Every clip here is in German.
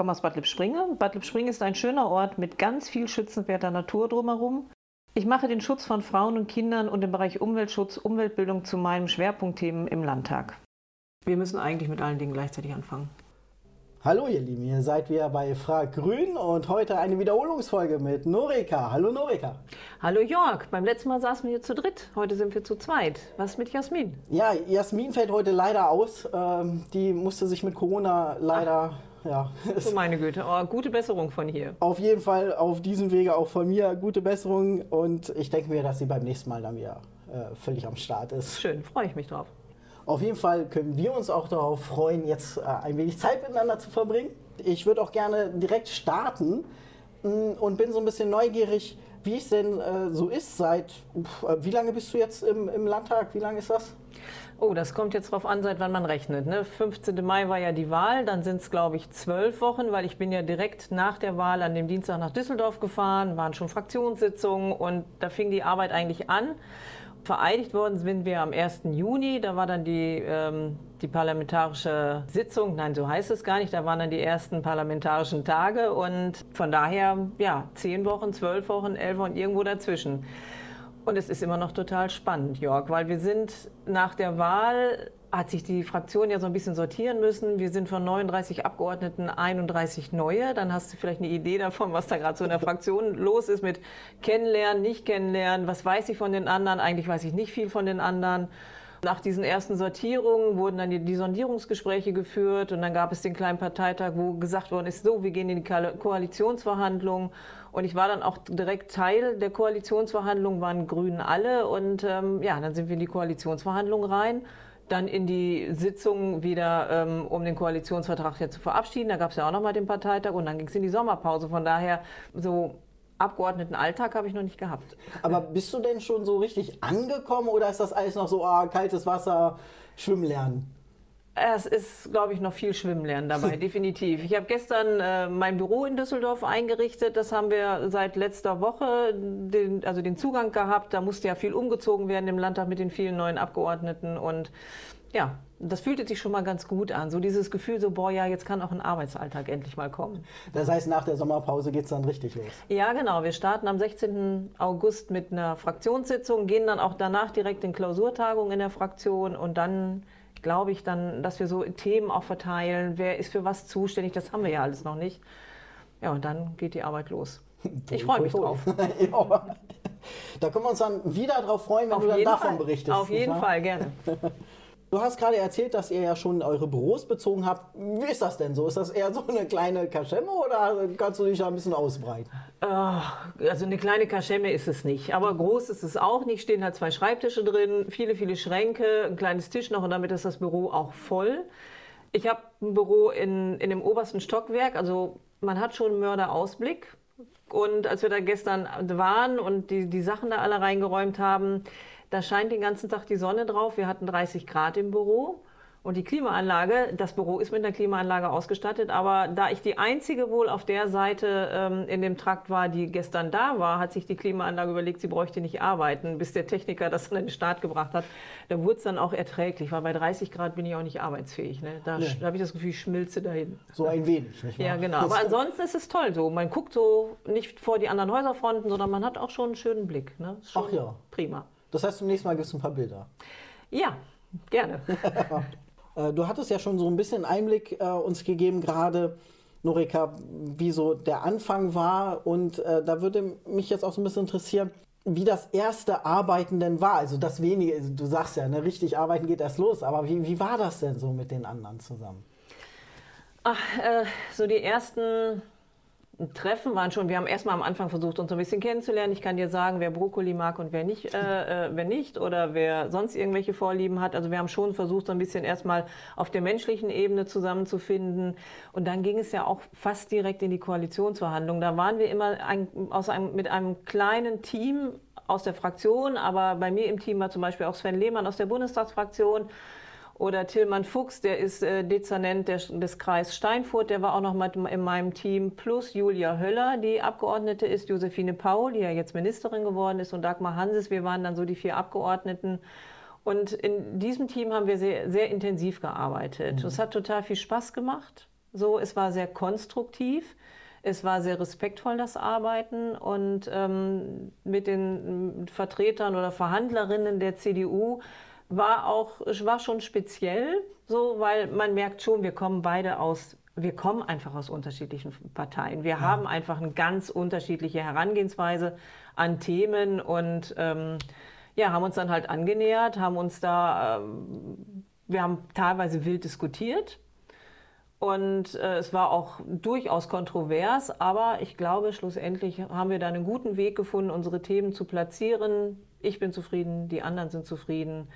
komme aus Bad Lippspringe. Bad Lippspringe ist ein schöner Ort mit ganz viel schützenswerter Natur drumherum. Ich mache den Schutz von Frauen und Kindern und den Bereich Umweltschutz, Umweltbildung zu meinen Schwerpunktthemen im Landtag. Wir müssen eigentlich mit allen Dingen gleichzeitig anfangen. Hallo ihr Lieben, ihr seid wieder bei Frag Grün und heute eine Wiederholungsfolge mit Norika. Hallo Norika. Hallo Jörg, beim letzten Mal saßen wir zu dritt, heute sind wir zu zweit. Was mit Jasmin? Ja, Jasmin fällt heute leider aus. Ähm, die musste sich mit Corona leider... Ach. Ja. So meine Güte, oh, gute Besserung von hier. Auf jeden Fall auf diesem Wege auch von mir gute Besserung und ich denke mir, dass sie beim nächsten Mal dann wieder äh, völlig am Start ist. Schön, freue ich mich drauf. Auf jeden Fall können wir uns auch darauf freuen, jetzt äh, ein wenig Zeit miteinander zu verbringen. Ich würde auch gerne direkt starten mm, und bin so ein bisschen neugierig, wie es denn äh, so ist seit, äh, wie lange bist du jetzt im, im Landtag? Wie lange ist das? Oh, das kommt jetzt drauf an, seit wann man rechnet. Ne? 15. Mai war ja die Wahl, dann sind es, glaube ich, zwölf Wochen, weil ich bin ja direkt nach der Wahl an dem Dienstag nach Düsseldorf gefahren, waren schon Fraktionssitzungen und da fing die Arbeit eigentlich an. Vereidigt worden sind wir am 1. Juni. Da war dann die, ähm, die parlamentarische Sitzung. Nein, so heißt es gar nicht. Da waren dann die ersten parlamentarischen Tage. Und von daher, ja, zehn Wochen, zwölf Wochen, elf Wochen, irgendwo dazwischen. Und es ist immer noch total spannend, Jörg, weil wir sind nach der Wahl hat sich die Fraktion ja so ein bisschen sortieren müssen. Wir sind von 39 Abgeordneten 31 neue. Dann hast du vielleicht eine Idee davon, was da gerade so in der Fraktion los ist mit Kennenlernen, nicht kennenlernen. Was weiß ich von den anderen? Eigentlich weiß ich nicht viel von den anderen. Nach diesen ersten Sortierungen wurden dann die, die Sondierungsgespräche geführt und dann gab es den kleinen Parteitag, wo gesagt worden ist, so, wir gehen in die Koalitionsverhandlungen. Und ich war dann auch direkt Teil der Koalitionsverhandlungen, waren Grünen alle. Und ähm, ja, dann sind wir in die Koalitionsverhandlungen rein dann in die Sitzung wieder, ähm, um den Koalitionsvertrag ja zu verabschieden. Da gab es ja auch nochmal den Parteitag und dann ging es in die Sommerpause. Von daher so Abgeordnetenalltag habe ich noch nicht gehabt. Aber bist du denn schon so richtig angekommen oder ist das alles noch so ah, kaltes Wasser, schwimmen lernen? Es ist, glaube ich, noch viel Schwimmen lernen dabei, definitiv. Ich habe gestern äh, mein Büro in Düsseldorf eingerichtet. Das haben wir seit letzter Woche, den, also den Zugang gehabt. Da musste ja viel umgezogen werden im Landtag mit den vielen neuen Abgeordneten. Und ja, das fühlte sich schon mal ganz gut an. So dieses Gefühl, so, boah, ja, jetzt kann auch ein Arbeitsalltag endlich mal kommen. Das heißt, nach der Sommerpause geht es dann richtig los? Ja, genau. Wir starten am 16. August mit einer Fraktionssitzung, gehen dann auch danach direkt in Klausurtagung in der Fraktion und dann glaube ich dann, dass wir so Themen auch verteilen, wer ist für was zuständig, das haben wir ja alles noch nicht. Ja, und dann geht die Arbeit los. Ich freue mich drauf. ja. Da können wir uns dann wieder drauf freuen, wenn Auf du dann davon Fall. berichtest. Auf jeden Fall, gerne. Du hast gerade erzählt, dass ihr ja schon eure Büros bezogen habt. Wie ist das denn so? Ist das eher so eine kleine Kaschemme oder kannst du dich da ein bisschen ausbreiten? Also eine kleine Kaschemme ist es nicht, aber groß ist es auch nicht. Stehen halt zwei Schreibtische drin, viele, viele Schränke, ein kleines Tisch noch und damit ist das Büro auch voll. Ich habe ein Büro in, in dem obersten Stockwerk, also man hat schon einen Mörderausblick. Und als wir da gestern waren und die, die Sachen da alle reingeräumt haben, da scheint den ganzen Tag die Sonne drauf. Wir hatten 30 Grad im Büro. Und die Klimaanlage, das Büro ist mit einer Klimaanlage ausgestattet, aber da ich die einzige wohl auf der Seite ähm, in dem Trakt war, die gestern da war, hat sich die Klimaanlage überlegt, sie bräuchte nicht arbeiten, bis der Techniker das dann in den Start gebracht hat. Da wurde es dann auch erträglich, weil bei 30 Grad bin ich auch nicht arbeitsfähig. Ne? Da, nee. da habe ich das Gefühl, ich schmilze dahin. So ein wenig, nicht wahr? Ja, genau. Aber ansonsten ist es toll so. Man guckt so nicht vor die anderen Häuserfronten, sondern man hat auch schon einen schönen Blick. Ne? Ach ja. Prima. Das heißt, zum nächsten Mal gibt es ein paar Bilder. Ja, gerne. Äh, du hattest ja schon so ein bisschen Einblick äh, uns gegeben, gerade Norika, wie so der Anfang war. Und äh, da würde mich jetzt auch so ein bisschen interessieren, wie das erste Arbeiten denn war. Also das wenige, also du sagst ja, ne, richtig arbeiten geht erst los, aber wie, wie war das denn so mit den anderen zusammen? Ach, äh, so die ersten Treffen waren schon, wir haben erstmal am Anfang versucht, uns ein bisschen kennenzulernen. Ich kann dir sagen, wer Brokkoli mag und wer nicht, äh, äh, wer nicht oder wer sonst irgendwelche Vorlieben hat. Also wir haben schon versucht, so ein bisschen erstmal auf der menschlichen Ebene zusammenzufinden. Und dann ging es ja auch fast direkt in die Koalitionsverhandlungen. Da waren wir immer ein, aus einem, mit einem kleinen Team aus der Fraktion, aber bei mir im Team war zum Beispiel auch Sven Lehmann aus der Bundestagsfraktion. Oder Tillmann Fuchs, der ist äh, Dezernent der, des Kreis Steinfurt, der war auch noch mal in meinem Team. Plus Julia Höller, die Abgeordnete ist, Josephine Paul, die ja jetzt Ministerin geworden ist, und Dagmar Hanses. Wir waren dann so die vier Abgeordneten. Und in diesem Team haben wir sehr, sehr intensiv gearbeitet. Mhm. Es hat total viel Spaß gemacht. So, es war sehr konstruktiv. Es war sehr respektvoll, das Arbeiten. Und ähm, mit den Vertretern oder Verhandlerinnen der CDU war auch war schon speziell, so, weil man merkt schon, wir kommen beide aus wir kommen einfach aus unterschiedlichen Parteien. Wir ja. haben einfach eine ganz unterschiedliche Herangehensweise an Themen und ähm, ja, haben uns dann halt angenähert, haben uns da, ähm, wir haben teilweise wild diskutiert und äh, es war auch durchaus kontrovers, aber ich glaube, schlussendlich haben wir da einen guten Weg gefunden, unsere Themen zu platzieren. Ich bin zufrieden, die anderen sind zufrieden.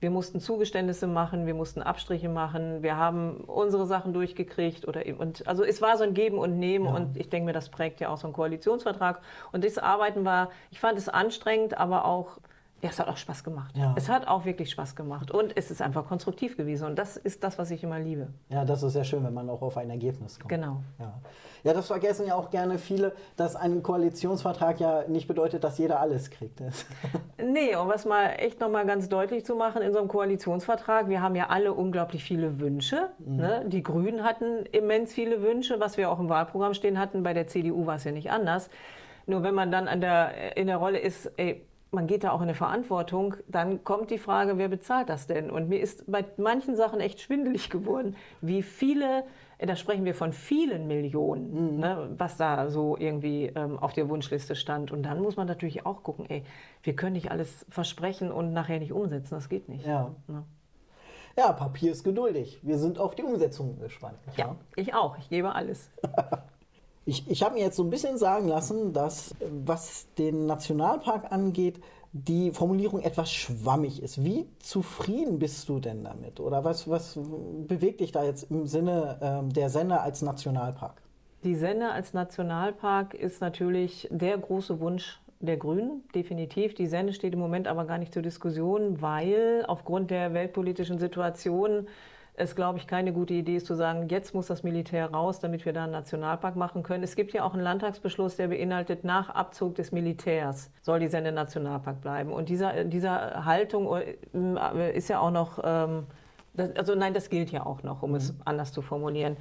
Wir mussten Zugeständnisse machen, wir mussten Abstriche machen, wir haben unsere Sachen durchgekriegt oder und also es war so ein Geben und Nehmen ja. und ich denke mir, das prägt ja auch so einen Koalitionsvertrag. Und das Arbeiten war, ich fand es anstrengend, aber auch ja, es hat auch Spaß gemacht. Ja. Es hat auch wirklich Spaß gemacht. Und es ist einfach konstruktiv gewesen. Und das ist das, was ich immer liebe. Ja, das ist sehr schön, wenn man auch auf ein Ergebnis kommt. Genau. Ja, ja das vergessen ja auch gerne viele, dass ein Koalitionsvertrag ja nicht bedeutet, dass jeder alles kriegt. nee, und was mal echt nochmal ganz deutlich zu machen in so einem Koalitionsvertrag, wir haben ja alle unglaublich viele Wünsche. Mhm. Ne? Die Grünen hatten immens viele Wünsche, was wir auch im Wahlprogramm stehen hatten. Bei der CDU war es ja nicht anders. Nur wenn man dann an der, in der Rolle ist, ey, man geht da auch in eine Verantwortung, dann kommt die Frage, wer bezahlt das denn? Und mir ist bei manchen Sachen echt schwindelig geworden, wie viele, äh, da sprechen wir von vielen Millionen, mhm. ne, was da so irgendwie ähm, auf der Wunschliste stand. Und dann muss man natürlich auch gucken, ey, wir können nicht alles versprechen und nachher nicht umsetzen, das geht nicht. Ja. Ne? Ja, Papier ist geduldig. Wir sind auf die Umsetzung gespannt. Ja, ich auch. Ich gebe alles. Ich, ich habe mir jetzt so ein bisschen sagen lassen, dass was den Nationalpark angeht, die Formulierung etwas schwammig ist. Wie zufrieden bist du denn damit? Oder was, was bewegt dich da jetzt im Sinne ähm, der Senne als Nationalpark? Die Senne als Nationalpark ist natürlich der große Wunsch der Grünen, definitiv. Die Senne steht im Moment aber gar nicht zur Diskussion, weil aufgrund der weltpolitischen Situation es, glaube ich, keine gute Idee ist zu sagen, jetzt muss das Militär raus, damit wir da einen Nationalpark machen können. Es gibt ja auch einen Landtagsbeschluss, der beinhaltet, nach Abzug des Militärs soll die Sende Nationalpark bleiben. Und dieser, dieser Haltung äh, ist ja auch noch, ähm, also nein, das gilt ja auch noch, um mhm. es anders zu formulieren.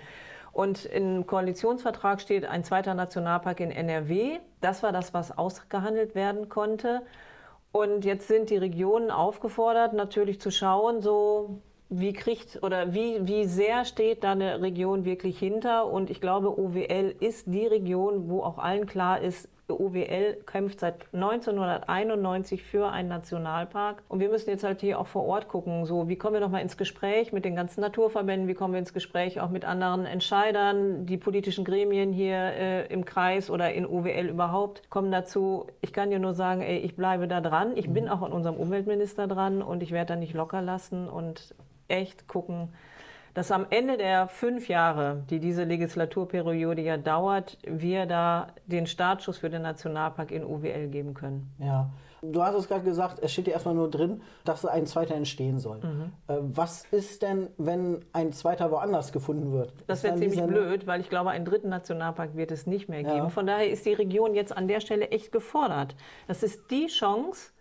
Und im Koalitionsvertrag steht ein zweiter Nationalpark in NRW. Das war das, was ausgehandelt werden konnte. Und jetzt sind die Regionen aufgefordert, natürlich zu schauen, so wie kriegt oder wie, wie sehr steht da eine Region wirklich hinter? Und ich glaube, OWL ist die Region, wo auch allen klar ist, OWL kämpft seit 1991 für einen Nationalpark. Und wir müssen jetzt halt hier auch vor Ort gucken, so wie kommen wir nochmal ins Gespräch mit den ganzen Naturverbänden, wie kommen wir ins Gespräch auch mit anderen Entscheidern, die politischen Gremien hier äh, im Kreis oder in OWL überhaupt kommen dazu. Ich kann dir nur sagen, ey, ich bleibe da dran. Ich mhm. bin auch an unserem Umweltminister dran und ich werde da nicht locker lassen und echt gucken, dass am Ende der fünf Jahre, die diese Legislaturperiode ja dauert, wir da den Startschuss für den Nationalpark in UWL geben können. Ja. Du hast es gerade gesagt, es steht ja erstmal nur drin, dass ein zweiter entstehen soll. Mhm. Äh, was ist denn, wenn ein zweiter woanders gefunden wird? Das wäre ziemlich blöd, weil ich glaube, einen dritten Nationalpark wird es nicht mehr geben. Ja. Von daher ist die Region jetzt an der Stelle echt gefordert. Das ist die Chance,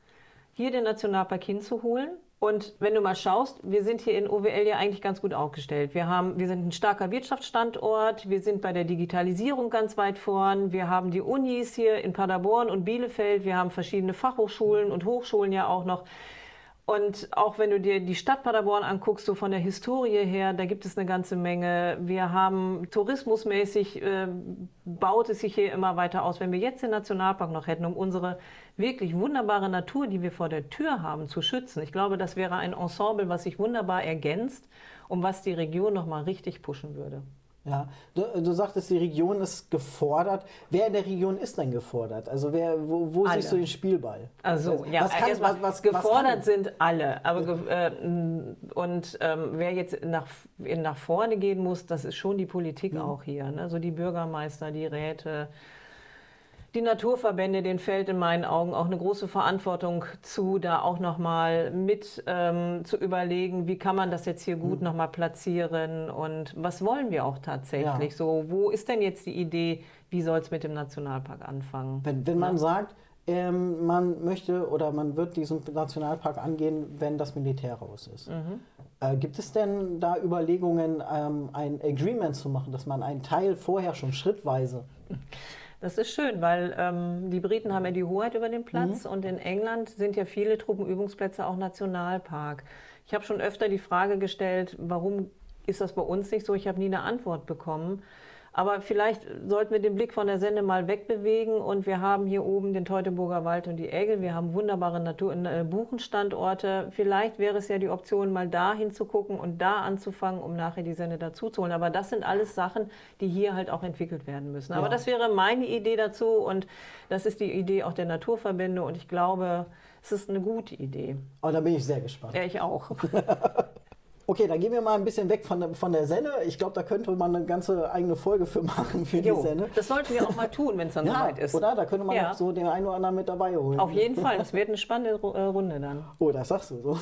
hier den Nationalpark hinzuholen und wenn du mal schaust, wir sind hier in OWL ja eigentlich ganz gut aufgestellt. Wir, haben, wir sind ein starker Wirtschaftsstandort, wir sind bei der Digitalisierung ganz weit vorn, wir haben die Unis hier in Paderborn und Bielefeld, wir haben verschiedene Fachhochschulen und Hochschulen ja auch noch. Und auch wenn du dir die Stadt Paderborn anguckst, so von der Historie her, da gibt es eine ganze Menge. Wir haben tourismusmäßig, äh, baut es sich hier immer weiter aus. Wenn wir jetzt den Nationalpark noch hätten, um unsere wirklich wunderbare Natur, die wir vor der Tür haben, zu schützen, ich glaube, das wäre ein Ensemble, was sich wunderbar ergänzt und was die Region noch mal richtig pushen würde. Ja, du, du sagtest, die Region ist gefordert. Wer in der Region ist denn gefordert? Also wer, wo, wo siehst du den Spielball? Also ja, was kann, was, was, gefordert sind alle. Aber äh, und ähm, wer jetzt nach, nach vorne gehen muss, das ist schon die Politik mhm. auch hier. Ne? So die Bürgermeister, die Räte, die Naturverbände, denen fällt in meinen Augen auch eine große Verantwortung zu, da auch nochmal mit ähm, zu überlegen, wie kann man das jetzt hier gut mhm. nochmal platzieren und was wollen wir auch tatsächlich ja. so, wo ist denn jetzt die Idee, wie soll es mit dem Nationalpark anfangen? Wenn, wenn man ja. sagt, ähm, man möchte oder man wird diesen Nationalpark angehen, wenn das Militär raus ist. Mhm. Äh, gibt es denn da Überlegungen, ähm, ein Agreement zu machen, dass man einen Teil vorher schon schrittweise das ist schön, weil ähm, die Briten haben ja die Hoheit über den Platz mhm. und in England sind ja viele Truppenübungsplätze auch Nationalpark. Ich habe schon öfter die Frage gestellt, warum ist das bei uns nicht so? Ich habe nie eine Antwort bekommen. Aber vielleicht sollten wir den Blick von der Sende mal wegbewegen und wir haben hier oben den Teutoburger Wald und die Egge. Wir haben wunderbare Natur äh, Buchenstandorte. Vielleicht wäre es ja die Option, mal da hinzugucken und da anzufangen, um nachher die Sende dazuzuholen. Aber das sind alles Sachen, die hier halt auch entwickelt werden müssen. Aber ja. das wäre meine Idee dazu und das ist die Idee auch der Naturverbände und ich glaube, es ist eine gute Idee. Oh, da bin ich sehr gespannt. Ja, ich auch. Okay, dann gehen wir mal ein bisschen weg von der, von der Senne. Ich glaube, da könnte man eine ganze eigene Folge für machen für jo, die Senne. Das sollten wir auch mal tun, wenn es dann ja, soweit ist. Oder? Da könnte man ja. auch so den einen oder anderen mit dabei holen. Auf jeden Fall, das wird eine spannende äh, Runde dann. Oh, das sagst du so.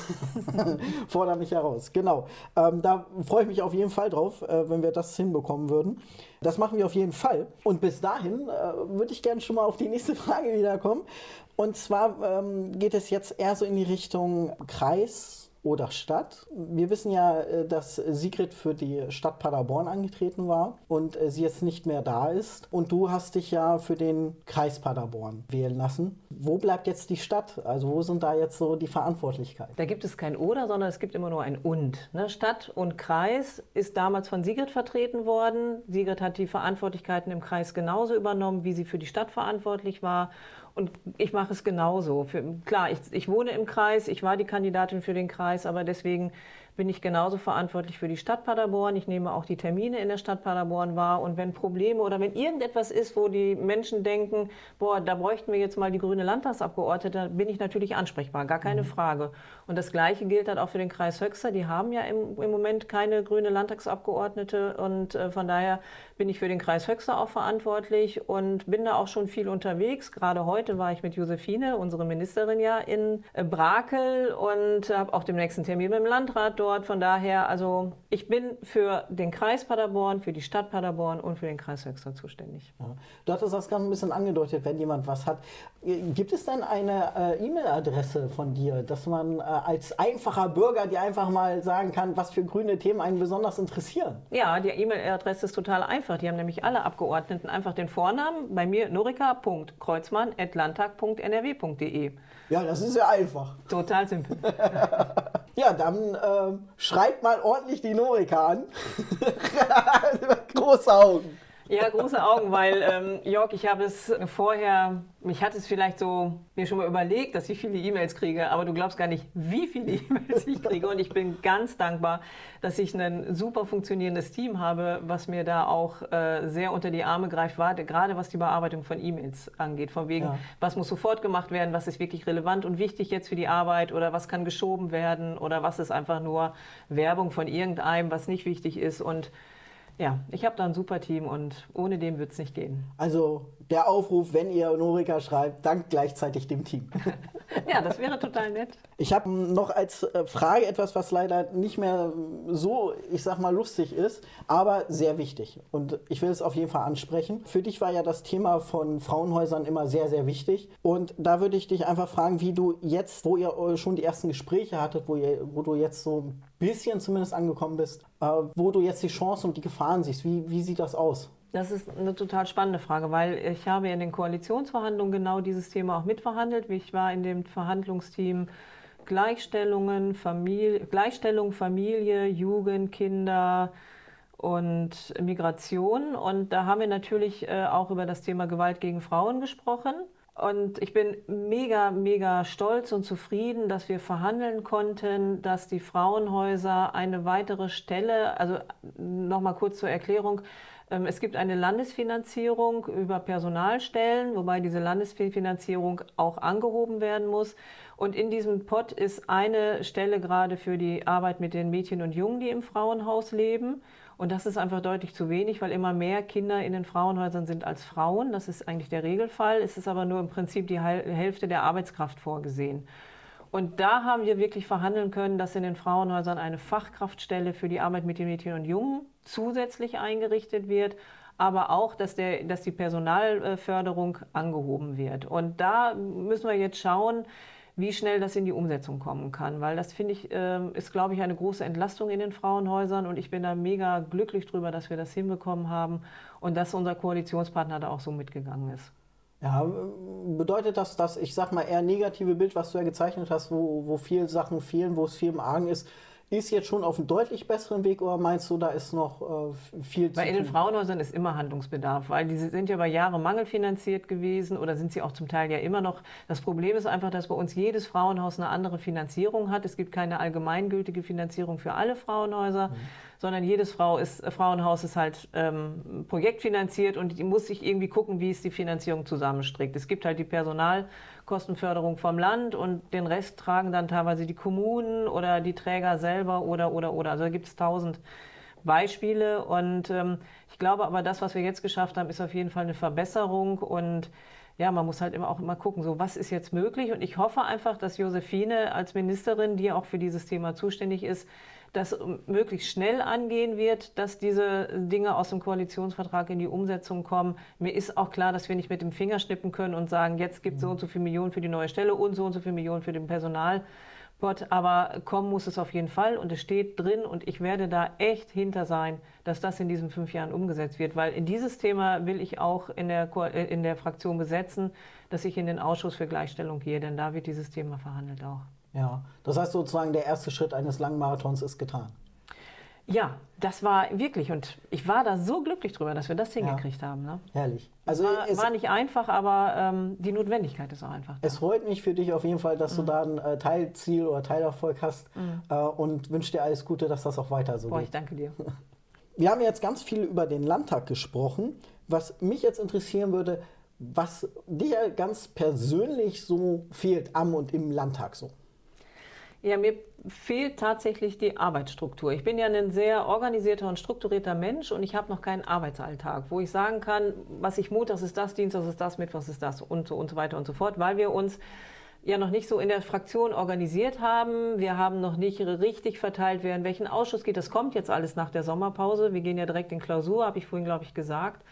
Forder mich heraus. Genau. Ähm, da freue ich mich auf jeden Fall drauf, äh, wenn wir das hinbekommen würden. Das machen wir auf jeden Fall. Und bis dahin äh, würde ich gerne schon mal auf die nächste Frage wiederkommen. Und zwar ähm, geht es jetzt eher so in die Richtung Kreis oder Stadt. Wir wissen ja, äh, dass Sigrid für die Stadt Paderborn angetreten war und äh, sie jetzt nicht mehr da ist. Und du hast dich ja für den Kreis Paderborn wählen lassen. Wo bleibt jetzt die Stadt? Also wo sind da jetzt so die Verantwortlichkeiten? Da gibt es kein Oder, sondern es gibt immer nur ein Und. Ne? Stadt und Kreis ist damals von Sigrid vertreten worden. Sigrid hat die Verantwortlichkeiten im Kreis genauso übernommen, wie sie für die Stadt verantwortlich war. Und ich mache es genauso. Für, klar, ich, ich wohne im Kreis, ich war die Kandidatin für den Kreis, aber deswegen bin ich genauso verantwortlich für die Stadt Paderborn. Ich nehme auch die Termine in der Stadt Paderborn wahr. Und wenn Probleme oder wenn irgendetwas ist, wo die Menschen denken, boah, da bräuchten wir jetzt mal die grüne Landtagsabgeordnete, bin ich natürlich ansprechbar, gar keine mhm. Frage. Und das Gleiche gilt halt auch für den Kreis Höxter. Die haben ja im, im Moment keine grüne Landtagsabgeordnete. Und äh, von daher bin ich für den Kreis Höxter auch verantwortlich und bin da auch schon viel unterwegs. Gerade heute war ich mit Josephine, unsere Ministerin ja, in äh, Brakel und habe auch den nächsten Termin mit dem Landrat dort. Von daher, also ich bin für den Kreis Paderborn, für die Stadt Paderborn und für den Kreis Höxter zuständig. Ja. Du hattest das gerade ein bisschen angedeutet, wenn jemand was hat. Gibt es denn eine äh, E-Mail-Adresse von dir, dass man äh, als einfacher Bürger dir einfach mal sagen kann, was für grüne Themen einen besonders interessieren? Ja, die E-Mail-Adresse ist total einfach. Die haben nämlich alle Abgeordneten einfach den Vornamen. Bei mir norika.kreuzmann.landtag.nrw.de. Ja, das ist ja einfach. Total simpel. ja, dann äh, schreibt mal ordentlich die Norika an. Große Augen. Ja, große Augen, weil ähm, Jörg, ich habe es vorher, mich hat es vielleicht so mir schon mal überlegt, dass ich viele E-Mails kriege, aber du glaubst gar nicht, wie viele E-Mails ich kriege. Und ich bin ganz dankbar, dass ich ein super funktionierendes Team habe, was mir da auch äh, sehr unter die Arme greift, gerade was die Bearbeitung von E-Mails angeht. Von wegen, ja. was muss sofort gemacht werden, was ist wirklich relevant und wichtig jetzt für die Arbeit oder was kann geschoben werden oder was ist einfach nur Werbung von irgendeinem, was nicht wichtig ist. Und ja, ich habe da ein super Team und ohne dem wird es nicht gehen. Also der Aufruf, wenn ihr Norika schreibt, dankt gleichzeitig dem Team. ja, das wäre total nett. Ich habe noch als äh, Frage etwas, was leider nicht mehr so, ich sag mal, lustig ist, aber sehr wichtig. Und ich will es auf jeden Fall ansprechen. Für dich war ja das Thema von Frauenhäusern immer sehr, sehr wichtig. Und da würde ich dich einfach fragen, wie du jetzt, wo ihr schon die ersten Gespräche hattet, wo, ihr, wo du jetzt so ein bisschen zumindest angekommen bist, äh, wo du jetzt die Chancen und die Gefahren siehst. Wie, wie sieht das aus? Das ist eine total spannende Frage, weil ich habe in den Koalitionsverhandlungen genau dieses Thema auch mitverhandelt. Ich war in dem Verhandlungsteam Gleichstellungen, Familie, Gleichstellung, Familie, Jugend, Kinder und Migration. Und da haben wir natürlich äh, auch über das Thema Gewalt gegen Frauen gesprochen. Und ich bin mega, mega stolz und zufrieden, dass wir verhandeln konnten, dass die Frauenhäuser eine weitere Stelle, also nochmal kurz zur Erklärung, es gibt eine Landesfinanzierung über Personalstellen, wobei diese Landesfinanzierung auch angehoben werden muss. Und in diesem Pott ist eine Stelle gerade für die Arbeit mit den Mädchen und Jungen, die im Frauenhaus leben. Und das ist einfach deutlich zu wenig, weil immer mehr Kinder in den Frauenhäusern sind als Frauen. Das ist eigentlich der Regelfall. Es ist aber nur im Prinzip die Hälfte der Arbeitskraft vorgesehen. Und da haben wir wirklich verhandeln können, dass in den Frauenhäusern eine Fachkraftstelle für die Arbeit mit den Mädchen und Jungen zusätzlich eingerichtet wird. aber auch, dass, der, dass die Personalförderung angehoben wird. Und da müssen wir jetzt schauen, wie schnell das in die Umsetzung kommen kann. Weil das, finde ich, ähm, ist, glaube ich, eine große Entlastung in den Frauenhäusern. Und ich bin da mega glücklich drüber, dass wir das hinbekommen haben und dass unser Koalitionspartner da auch so mitgegangen ist. Ja, bedeutet das, dass ich sag mal eher negative Bild, was du ja gezeichnet hast, wo, wo viele Sachen fehlen, wo es viel im Argen ist, ist jetzt schon auf einem deutlich besseren Weg oder meinst du, da ist noch äh, viel zu Bei in den Frauenhäusern ist immer Handlungsbedarf, weil die sind ja über Jahre mangelfinanziert gewesen oder sind sie auch zum Teil ja immer noch. Das Problem ist einfach, dass bei uns jedes Frauenhaus eine andere Finanzierung hat. Es gibt keine allgemeingültige Finanzierung für alle Frauenhäuser. Mhm sondern jedes Frau ist, äh, Frauenhaus ist halt ähm, projektfinanziert und die muss sich irgendwie gucken, wie es die Finanzierung zusammenstrickt. Es gibt halt die Personalkostenförderung vom Land und den Rest tragen dann teilweise die Kommunen oder die Träger selber oder, oder, oder. Also da gibt es tausend Beispiele und ähm, ich glaube aber, das, was wir jetzt geschafft haben, ist auf jeden Fall eine Verbesserung und ja, man muss halt immer auch immer gucken, so was ist jetzt möglich. Und ich hoffe einfach, dass Josephine als Ministerin, die auch für dieses Thema zuständig ist, das möglichst schnell angehen wird, dass diese Dinge aus dem Koalitionsvertrag in die Umsetzung kommen. Mir ist auch klar, dass wir nicht mit dem Finger schnippen können und sagen, jetzt gibt es so und so viele Millionen für die neue Stelle und so und so viele Millionen für den Personalpot. Aber kommen muss es auf jeden Fall und es steht drin und ich werde da echt hinter sein, dass das in diesen fünf Jahren umgesetzt wird, weil in dieses Thema will ich auch in der, äh, in der Fraktion besetzen, dass ich in den Ausschuss für Gleichstellung gehe, denn da wird dieses Thema verhandelt auch. Ja, das heißt sozusagen, der erste Schritt eines langen Marathons ist getan. Ja, das war wirklich und ich war da so glücklich drüber, dass wir das hingekriegt ja. haben. Ne? Herrlich. Also war, es war nicht einfach, aber ähm, die Notwendigkeit ist auch einfach. Da. Es freut mich für dich auf jeden Fall, dass mhm. du da ein äh, Teilziel oder Teilerfolg hast mhm. äh, und wünsche dir alles Gute, dass das auch weiter so Boah, geht. Ich danke dir. Wir haben jetzt ganz viel über den Landtag gesprochen. Was mich jetzt interessieren würde, was dir ganz persönlich so fehlt am und im Landtag so. Ja, mir fehlt tatsächlich die Arbeitsstruktur. Ich bin ja ein sehr organisierter und strukturierter Mensch und ich habe noch keinen Arbeitsalltag, wo ich sagen kann, was ich montags ist das, dienstags ist das, mittwochs ist das und so und so weiter und so fort, weil wir uns ja noch nicht so in der Fraktion organisiert haben. Wir haben noch nicht richtig verteilt, wer in welchen Ausschuss geht. Das kommt jetzt alles nach der Sommerpause. Wir gehen ja direkt in Klausur, habe ich vorhin, glaube ich, gesagt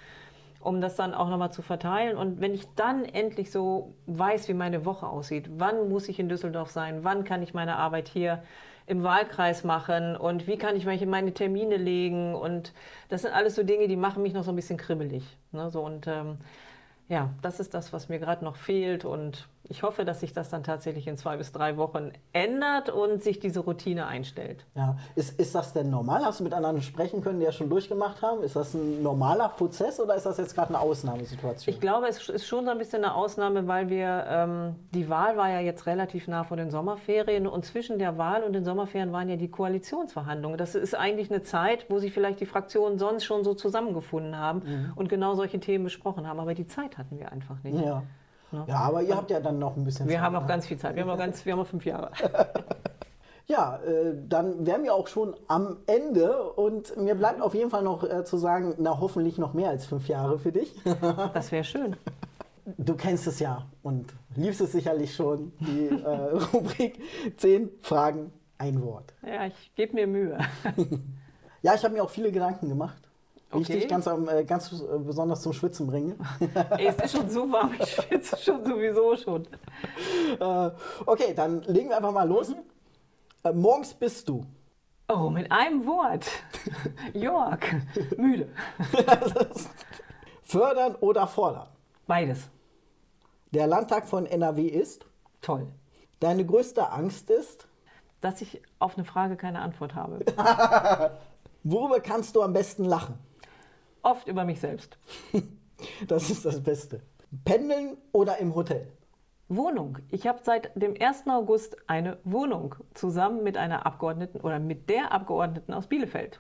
um das dann auch nochmal zu verteilen. Und wenn ich dann endlich so weiß, wie meine Woche aussieht, wann muss ich in Düsseldorf sein, wann kann ich meine Arbeit hier im Wahlkreis machen und wie kann ich meine Termine legen und das sind alles so Dinge, die machen mich noch so ein bisschen kribbelig. Ne? So, und ähm, ja, das ist das, was mir gerade noch fehlt und ich hoffe, dass sich das dann tatsächlich in zwei bis drei Wochen ändert und sich diese Routine einstellt. Ja, ist, ist das denn normal? Hast du mit anderen sprechen können, die ja schon durchgemacht haben? Ist das ein normaler Prozess oder ist das jetzt gerade eine Ausnahmesituation? Ich glaube, es ist schon so ein bisschen eine Ausnahme, weil wir, ähm, die Wahl war ja jetzt relativ nah vor den Sommerferien und zwischen der Wahl und den Sommerferien waren ja die Koalitionsverhandlungen. Das ist eigentlich eine Zeit, wo sich vielleicht die Fraktionen sonst schon so zusammengefunden haben mhm. und genau solche Themen besprochen haben. Aber die Zeit hatten wir einfach nicht. Ja. Ne? Ja, aber ihr habt ja dann noch ein bisschen wir Zeit. Wir haben noch ne? ganz viel Zeit. Wir haben noch, ganz, wir haben noch fünf Jahre. ja, äh, dann wären wir auch schon am Ende und mir bleibt auf jeden Fall noch äh, zu sagen, na hoffentlich noch mehr als fünf Jahre für dich. das wäre schön. Du kennst es ja und liebst es sicherlich schon, die äh, Rubrik 10 Fragen, ein Wort. Ja, ich gebe mir Mühe. ja, ich habe mir auch viele Gedanken gemacht. Okay. ich dich ganz, äh, ganz äh, besonders zum Schwitzen bringe. Ey, es ist schon so warm, ich schwitze schon sowieso schon. Äh, okay, dann legen wir einfach mal los. Mhm. morgens bist du. Oh, mit einem Wort. Jörg, müde. Fördern oder fordern? Beides. Der Landtag von NRW ist? Toll. Deine größte Angst ist? Dass ich auf eine Frage keine Antwort habe. Worüber kannst du am besten lachen? Oft über mich selbst. das ist das Beste. Pendeln oder im Hotel? Wohnung. Ich habe seit dem 1. August eine Wohnung zusammen mit einer Abgeordneten oder mit der Abgeordneten aus Bielefeld.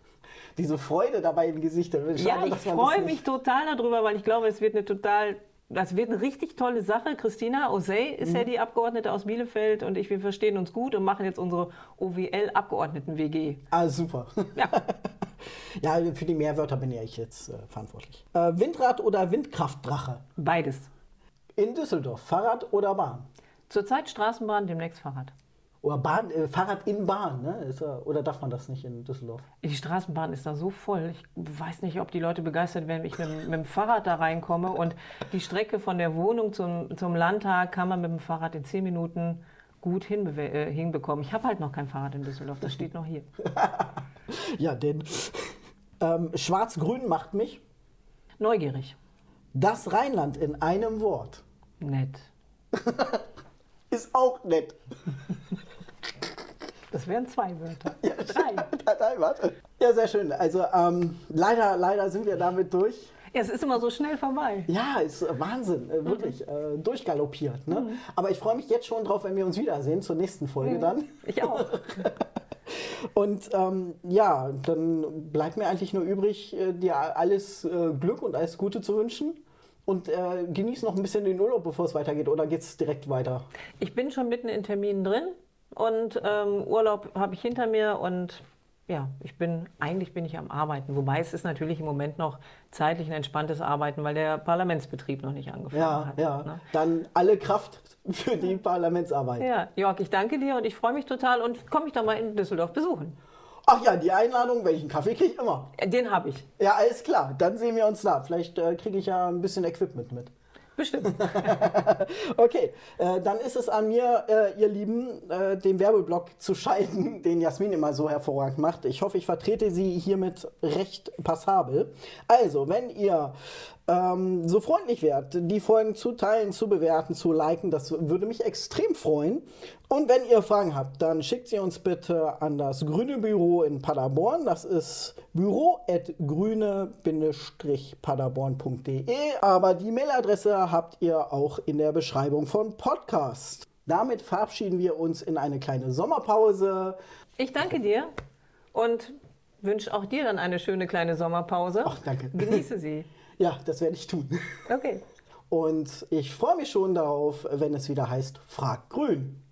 Diese Freude dabei im Gesicht. Schade, ja, ich freue mich total darüber, weil ich glaube, es wird eine total das wird eine richtig tolle Sache. Christina Osei ist mhm. ja die Abgeordnete aus Bielefeld und ich, wir verstehen uns gut und machen jetzt unsere OWL-Abgeordneten-WG. Ah, super. Ja. ja, für die Mehrwörter bin ja ich jetzt äh, verantwortlich. Äh, Windrad oder Windkraftdrache? Beides. In Düsseldorf, Fahrrad oder Bahn? Zurzeit Straßenbahn, demnächst Fahrrad. Oder Bahn, äh, Fahrrad in Bahn, ne? Ist, äh, oder darf man das nicht in Düsseldorf? Die Straßenbahn ist da so voll. Ich weiß nicht, ob die Leute begeistert werden, wenn ich mit, mit dem Fahrrad da reinkomme. Und die Strecke von der Wohnung zum, zum Landtag kann man mit dem Fahrrad in zehn Minuten gut äh, hinbekommen. Ich habe halt noch kein Fahrrad in Düsseldorf, das steht noch hier. ja, denn ähm, Schwarz-Grün macht mich neugierig. Das Rheinland in einem Wort. Nett. Ist auch nett. Das wären zwei Wörter. Ja, drei. drei Wörter. Ja, sehr schön. Also ähm, leider, leider sind wir damit durch. Ja, es ist immer so schnell vorbei. Ja, ist Wahnsinn, äh, wirklich. Mhm. Äh, durchgaloppiert. Ne? Mhm. Aber ich freue mich jetzt schon drauf, wenn wir uns wiedersehen zur nächsten Folge mhm. dann. Ich auch. Und ähm, ja, dann bleibt mir eigentlich nur übrig, äh, dir alles äh, Glück und alles Gute zu wünschen. Und äh, genieß noch ein bisschen den Urlaub, bevor es weitergeht, oder geht es direkt weiter? Ich bin schon mitten in Terminen drin und ähm, Urlaub habe ich hinter mir und ja, ich bin, eigentlich bin ich am Arbeiten. Wobei es ist natürlich im Moment noch zeitlich ein entspanntes Arbeiten, weil der Parlamentsbetrieb noch nicht angefangen ja, hat. Ja, ne? dann alle Kraft für die Parlamentsarbeit. Ja, Jörg, ich danke dir und ich freue mich total und komme mich doch mal in Düsseldorf besuchen. Ach ja, die Einladung, wenn ich einen Kaffee kriege, immer. Den habe ich. Ja, alles klar. Dann sehen wir uns da. Vielleicht äh, kriege ich ja ein bisschen Equipment mit. Bestimmt. okay, äh, dann ist es an mir, äh, ihr Lieben, äh, den Werbeblock zu schalten, den Jasmin immer so hervorragend macht. Ich hoffe, ich vertrete sie hiermit recht passabel. Also, wenn ihr ähm, so freundlich wärt, die Folgen zu teilen, zu bewerten, zu liken. Das würde mich extrem freuen. Und wenn ihr Fragen habt, dann schickt sie uns bitte an das Grüne Büro in Paderborn. Das ist büro.grüne-paderborn.de. Aber die Mailadresse habt ihr auch in der Beschreibung von Podcast. Damit verabschieden wir uns in eine kleine Sommerpause. Ich danke dir und wünsche auch dir dann eine schöne kleine Sommerpause. Ach, danke. Genieße sie. Ja, das werde ich tun. Okay. Und ich freue mich schon darauf, wenn es wieder heißt, Frag Grün.